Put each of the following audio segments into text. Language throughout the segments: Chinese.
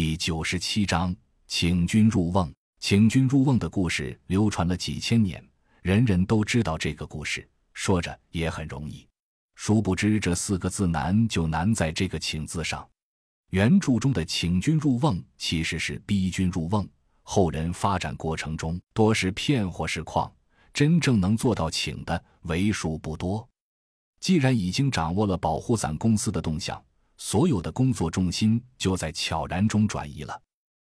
第九十七章，请君入瓮。请君入瓮的故事流传了几千年，人人都知道这个故事，说着也很容易。殊不知这四个字难就难在这个“请”字上。原著中的“请君入瓮”其实是逼君入瓮，后人发展过程中多是骗或是诓，真正能做到请的为数不多。既然已经掌握了保护伞公司的动向。所有的工作重心就在悄然中转移了。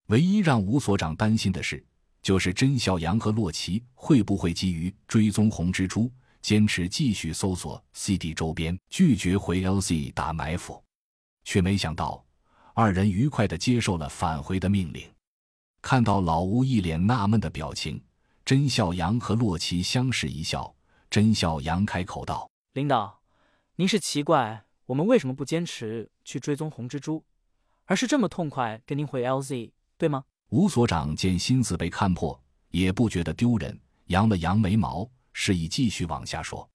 唯一让吴所长担心的是，就是甄孝阳和洛奇会不会基于追踪红蜘蛛，坚持继续搜索 CD 周边，拒绝回 LZ 打埋伏。却没想到，二人愉快地接受了返回的命令。看到老吴一脸纳闷的表情，甄孝阳和洛奇相视一笑。甄孝阳开口道：“领导，您是奇怪。”我们为什么不坚持去追踪红蜘蛛，而是这么痛快跟您回 LZ，对吗？吴所长见心思被看破，也不觉得丢人，扬了扬眉毛，示意继续往下说。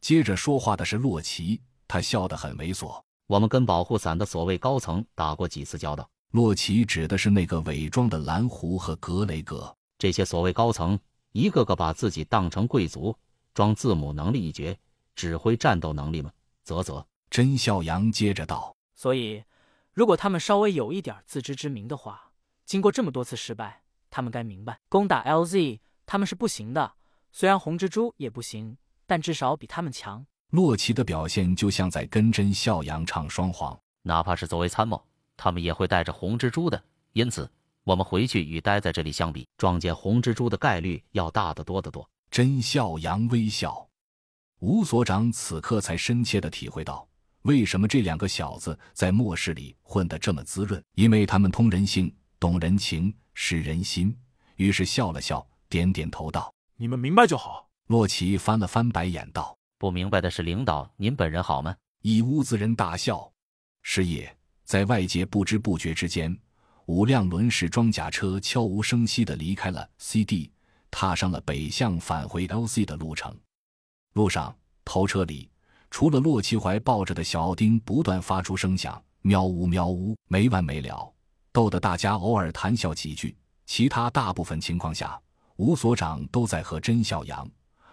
接着说话的是洛奇，他笑得很猥琐。我们跟保护伞的所谓高层打过几次交道。洛奇指的是那个伪装的蓝狐和格雷格。这些所谓高层，一个个把自己当成贵族，装字母能力一绝，指挥战斗能力吗？啧啧。甄孝阳接着道：“所以，如果他们稍微有一点自知之明的话，经过这么多次失败，他们该明白，攻打 LZ 他们是不行的。虽然红蜘蛛也不行，但至少比他们强。”洛奇的表现就像在跟甄孝阳唱双簧。哪怕是作为参谋，他们也会带着红蜘蛛的。因此，我们回去与待在这里相比，撞见红蜘蛛的概率要大得多得多。甄孝阳微笑，吴所长此刻才深切的体会到。为什么这两个小子在末世里混得这么滋润？因为他们通人性、懂人情、识人心。于是笑了笑，点点头道：“你们明白就好。”洛奇翻了翻白眼道：“不明白的是领导您本人好吗？”一屋子人大笑。是夜，在外界不知不觉之间，五辆轮式装甲车悄无声息地离开了 CD，踏上了北向返回 LC 的路程。路上，头车里。除了洛奇怀抱着的小奥丁不断发出声响，喵呜喵呜，没完没了，逗得大家偶尔谈笑几句。其他大部分情况下，吴所长都在和甄小阳、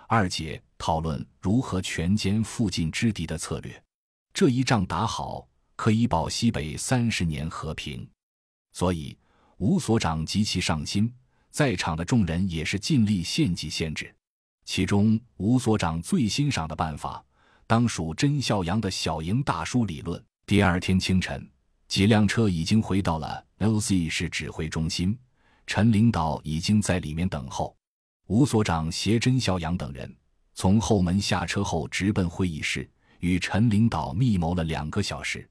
二姐讨论如何全歼附近之敌的策略。这一仗打好，可以保西北三十年和平，所以吴所长极其上心。在场的众人也是尽力献计献制。其中，吴所长最欣赏的办法。当属甄孝阳的小营大叔理论。第二天清晨，几辆车已经回到了 LZ 市指挥中心，陈领导已经在里面等候。吴所长携甄孝阳等人从后门下车后，直奔会议室，与陈领导密谋了两个小时。